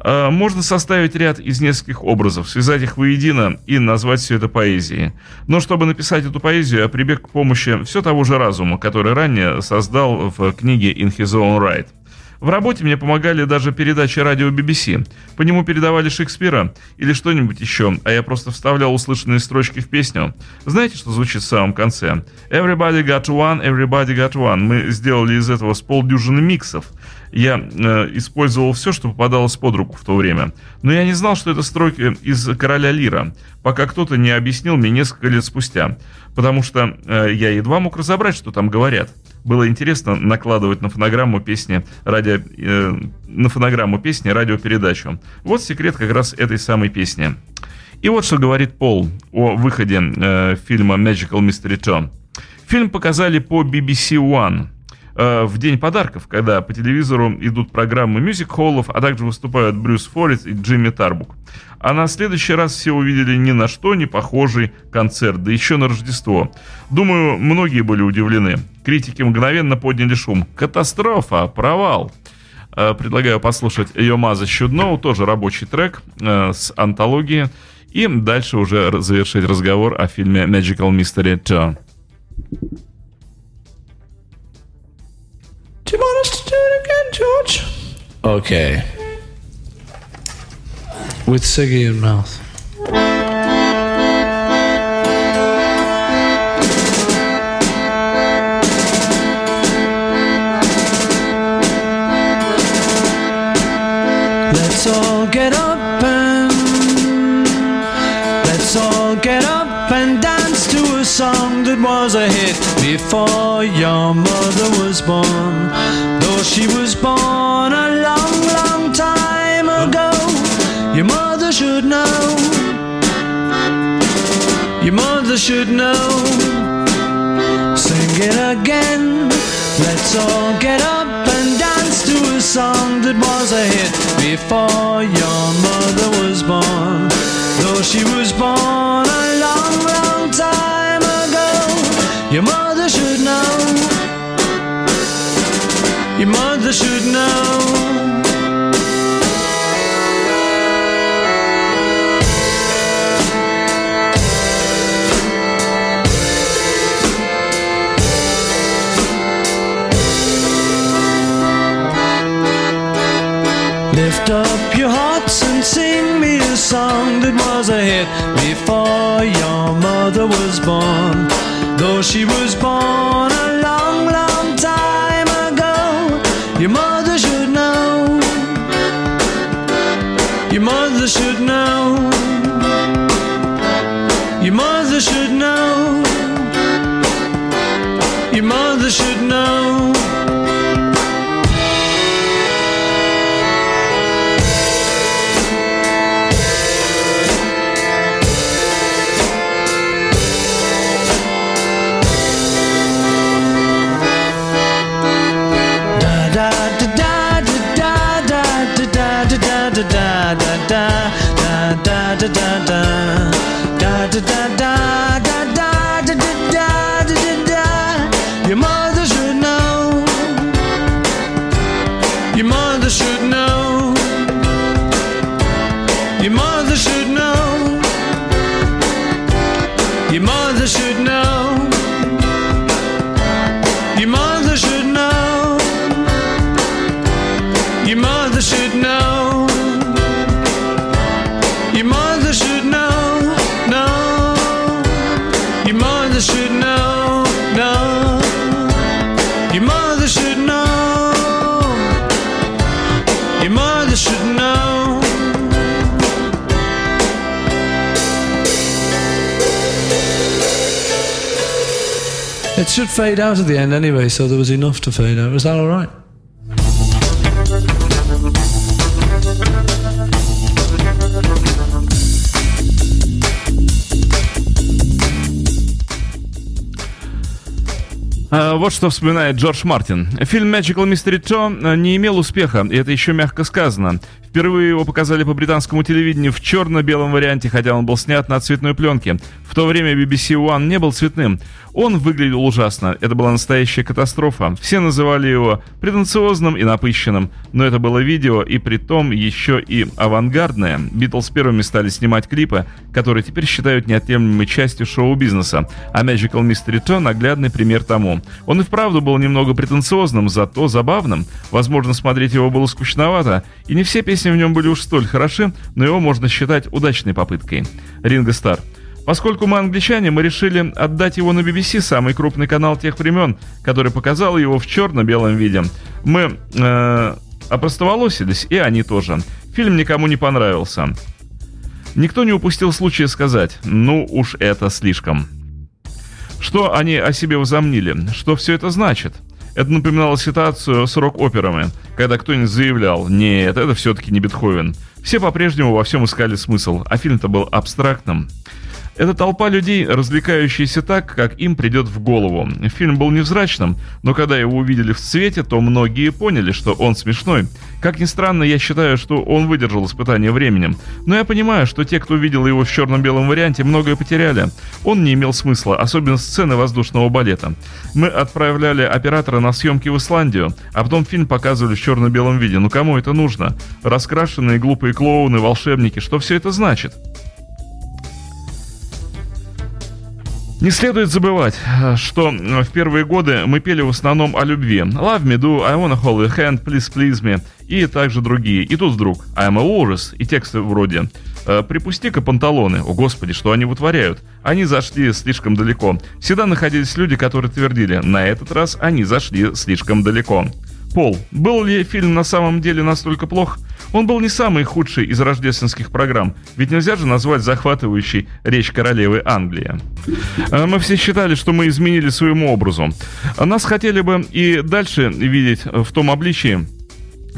А, Можно составить ряд из нескольких образов, связать их воедино и назвать все это поэзией. Но чтобы написать эту поэзию, я прибег к помощи все того же разума, который ранее создал в книге «In His Own Right». В работе мне помогали даже передачи радио BBC. По нему передавали Шекспира или что-нибудь еще, а я просто вставлял услышанные строчки в песню. Знаете, что звучит в самом конце? Everybody got one, everybody got one. Мы сделали из этого с полдюжины миксов. Я э, использовал все, что попадалось под руку в то время. Но я не знал, что это строки из «Короля Лира», пока кто-то не объяснил мне несколько лет спустя. Потому что э, я едва мог разобрать, что там говорят было интересно накладывать на фонограмму песни радио, э, на фонограмму песни радиопередачу. Вот секрет как раз этой самой песни. И вот что говорит Пол о выходе э, фильма Magical Mystery Tour. Фильм показали по BBC One э, в день подарков, когда по телевизору идут программы мюзик-холлов, а также выступают Брюс Форрис и Джимми Тарбук. А на следующий раз все увидели ни на что не похожий концерт, да еще на Рождество. Думаю, многие были удивлены. Критики мгновенно подняли шум. Катастрофа, провал. Э, Предлагаю послушать Йомаза Know, тоже рабочий трек э, с антологии. И дальше уже завершить разговор о фильме Magical Mystery Tour.
Do you want us to do it again, George? Okay. With Siggy in mouth. Let's all get up and let's all get up and dance to a song that was a hit before your mother was born. Though she was born a long, long time ago, your mother should know. Your mother should know. Sing it again. Let's all get up and dance to a song that was a hit before your mother was born. Though she was born a long, long time your mother should know. Your mother should know. Lift up your hearts and sing me a song that was a hit before your mother was born. Though she was born a should know. No. Your mother should know. No. Your mother should know. Your mother should know. It should fade out at the end anyway, so there was enough to fade out. Was that all right?
Вот что вспоминает Джордж Мартин. Фильм Magical Mystery Tour э, не имел успеха, и это еще мягко сказано. Впервые его показали по британскому телевидению в черно-белом варианте, хотя он был снят на цветной пленке. В то время BBC One не был цветным. Он выглядел ужасно. Это была настоящая катастрофа. Все называли его претенциозным и напыщенным. Но это было видео, и при том еще и авангардное. Битлз первыми стали снимать клипы, которые теперь считают неотъемлемой частью шоу-бизнеса. А Magical Mystery Tour наглядный пример тому. Он и вправду был немного претенциозным, зато забавным. Возможно, смотреть его было скучновато, и не все песни в нем были уж столь хороши, но его можно считать удачной попыткой. Ринго Стар. Поскольку мы англичане, мы решили отдать его на BBC, самый крупный канал тех времен, который показал его в черно-белом виде. Мы э, опростоволосились, и они тоже. Фильм никому не понравился. Никто не упустил случая сказать «ну уж это слишком». Что они о себе возомнили? Что все это значит? Это напоминало ситуацию с рок-операми, когда кто-нибудь заявлял «нет, это все-таки не Бетховен». Все по-прежнему во всем искали смысл, а фильм-то был абстрактным. Это толпа людей, развлекающаяся так, как им придет в голову. Фильм был невзрачным, но когда его увидели в цвете, то многие поняли, что он смешной. Как ни странно, я считаю, что он выдержал испытание временем. Но я понимаю, что те, кто видел его в черно-белом варианте, многое потеряли. Он не имел смысла, особенно сцены воздушного балета. Мы отправляли оператора на съемки в Исландию, а потом фильм показывали в черно-белом виде. Ну кому это нужно? Раскрашенные глупые клоуны, волшебники, что все это значит? Не следует забывать, что в первые годы мы пели в основном о любви. Love me do, I wanna hold your hand, please please me и также другие. И тут вдруг I'm a walrus и тексты вроде «Э, «Припусти-ка панталоны». О господи, что они вытворяют? Они зашли слишком далеко. Всегда находились люди, которые твердили «На этот раз они зашли слишком далеко». Пол, был ли фильм на самом деле настолько плох? Он был не самый худший из рождественских программ, ведь нельзя же назвать захватывающей речь королевы Англии. Э, мы все считали, что мы изменили своему образу. Нас хотели бы и дальше видеть в том обличии,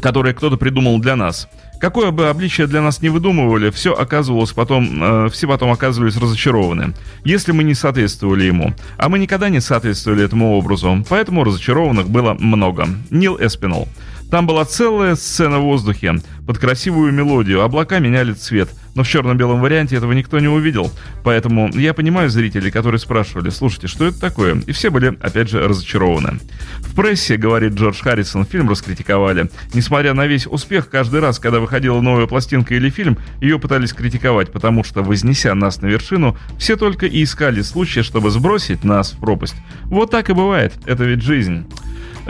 которое кто-то придумал для нас. Какое бы обличие для нас не выдумывали, все оказывалось потом, э, все потом оказывались разочарованы, если мы не соответствовали ему. А мы никогда не соответствовали этому образу, поэтому разочарованных было много. Нил Эспинал. Там была целая сцена в воздухе, под красивую мелодию, облака меняли цвет, но в черно-белом варианте этого никто не увидел. Поэтому я понимаю зрителей, которые спрашивали, слушайте, что это такое? И все были, опять же, разочарованы. В прессе, говорит Джордж Харрисон, фильм раскритиковали. Несмотря на весь успех, каждый раз, когда выходила новая пластинка или фильм, ее пытались критиковать, потому что, вознеся нас на вершину, все только и искали случая, чтобы сбросить нас в пропасть. Вот так и бывает, это ведь жизнь.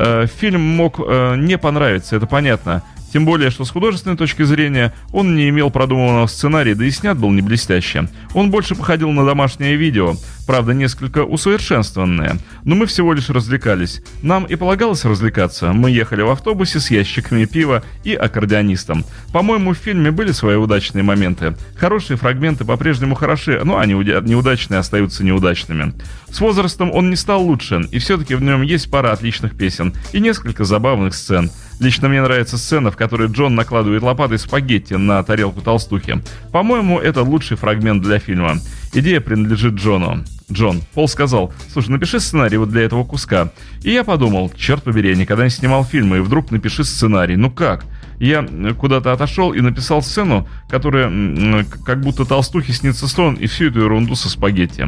Э, фильм мог э, не понравиться, это понятно. Тем более, что с художественной точки зрения он не имел продуманного сценария, да и снят был не блестяще. Он больше походил на домашнее видео, правда, несколько усовершенствованное. Но мы всего лишь развлекались. Нам и полагалось развлекаться. Мы ехали в автобусе с ящиками пива и аккордеонистом. По-моему, в фильме были свои удачные моменты. Хорошие фрагменты по-прежнему хороши, но они неудачные остаются неудачными. С возрастом он не стал лучше, и все-таки в нем есть пара отличных песен и несколько забавных сцен. Лично мне нравится сцена, в которой Джон накладывает лопатой спагетти на тарелку толстухи. По-моему, это лучший фрагмент для фильма. Идея принадлежит Джону. Джон, Пол сказал, слушай, напиши сценарий вот для этого куска. И я подумал, черт побери, я никогда не снимал фильмы, и вдруг напиши сценарий. Ну как? Я куда-то отошел и написал сцену, которая как будто толстухе снится сон, и всю эту ерунду со спагетти.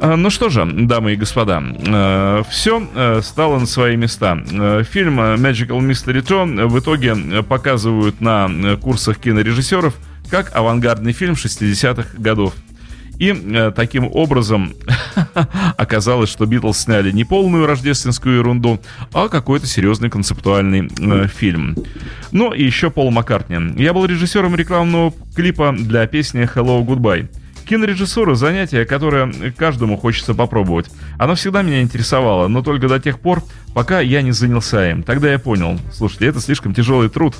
А, ну что же, дамы и господа, э, все э, стало на свои места. Э, фильм Magical Mystery Tour в итоге показывают на курсах кинорежиссеров как авангардный фильм 60-х годов. И э, таким образом оказалось, что Битлз сняли не полную рождественскую ерунду, а какой-то серьезный концептуальный э, фильм. Ну и еще Пол Маккартни. Я был режиссером рекламного клипа для песни Hello Goodbye. Кинорежиссура – занятие, которое каждому хочется попробовать. Оно всегда меня интересовало, но только до тех пор, пока я не занялся им. Тогда я понял, слушайте, это слишком тяжелый труд.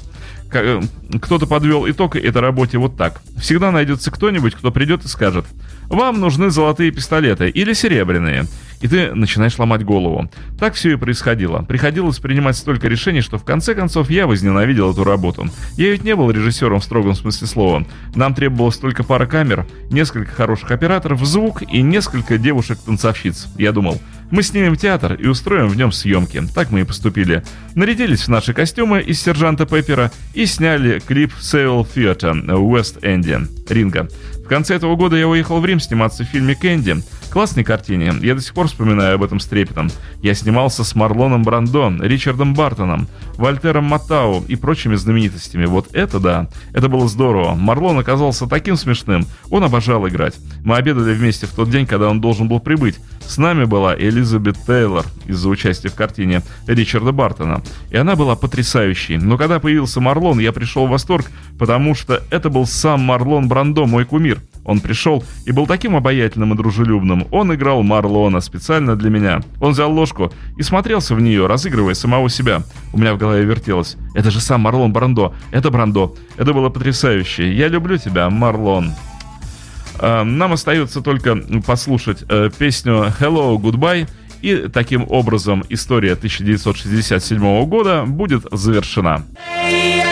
Э, кто-то подвел итог этой работе вот так. Всегда найдется кто-нибудь, кто придет и скажет, вам нужны золотые пистолеты или серебряные. И ты начинаешь ломать голову. Так все и происходило. Приходилось принимать столько решений, что в конце концов я возненавидел эту работу. Я ведь не был режиссером в строгом смысле слова. Нам требовалось только пара камер, несколько хороших операторов, звук и несколько девушек-танцовщиц. Я думал, Мы снимем театр и устроим в нем съемки. Так мы и поступили. Нарядились в наши костюмы из сержанта Пеппера и сняли клип Sale Theatre в Уэст-Энде, Ринга. В конце этого года я уехал в Рим сниматься в фильме «Кэнди». Классной картине. Я до сих пор вспоминаю об этом с трепетом. Я снимался с Марлоном Брандо, Ричардом Бартоном, Вольтером Матау и прочими знаменитостями. Вот это да. Это было здорово. Марлон оказался таким смешным. Он обожал играть. Мы обедали вместе в тот день, когда он должен был прибыть. С нами была Элизабет Тейлор из-за участия в картине Ричарда Бартона. И она была потрясающей. Но когда появился Марлон, я пришел в восторг, потому что это был сам Марлон Брандо, мой кумир. Он пришел и был таким обаятельным и дружелюбным. Он играл Марлона специально для меня. Он взял ложку и смотрелся в нее, разыгрывая самого себя. У меня в голове вертелось. Это же сам Марлон Брандо. Это Брандо. Это было потрясающе. Я люблю тебя, Марлон. А, нам остается только послушать э, песню Hello, Goodbye. И таким образом история 1967 года будет завершена.
Hey,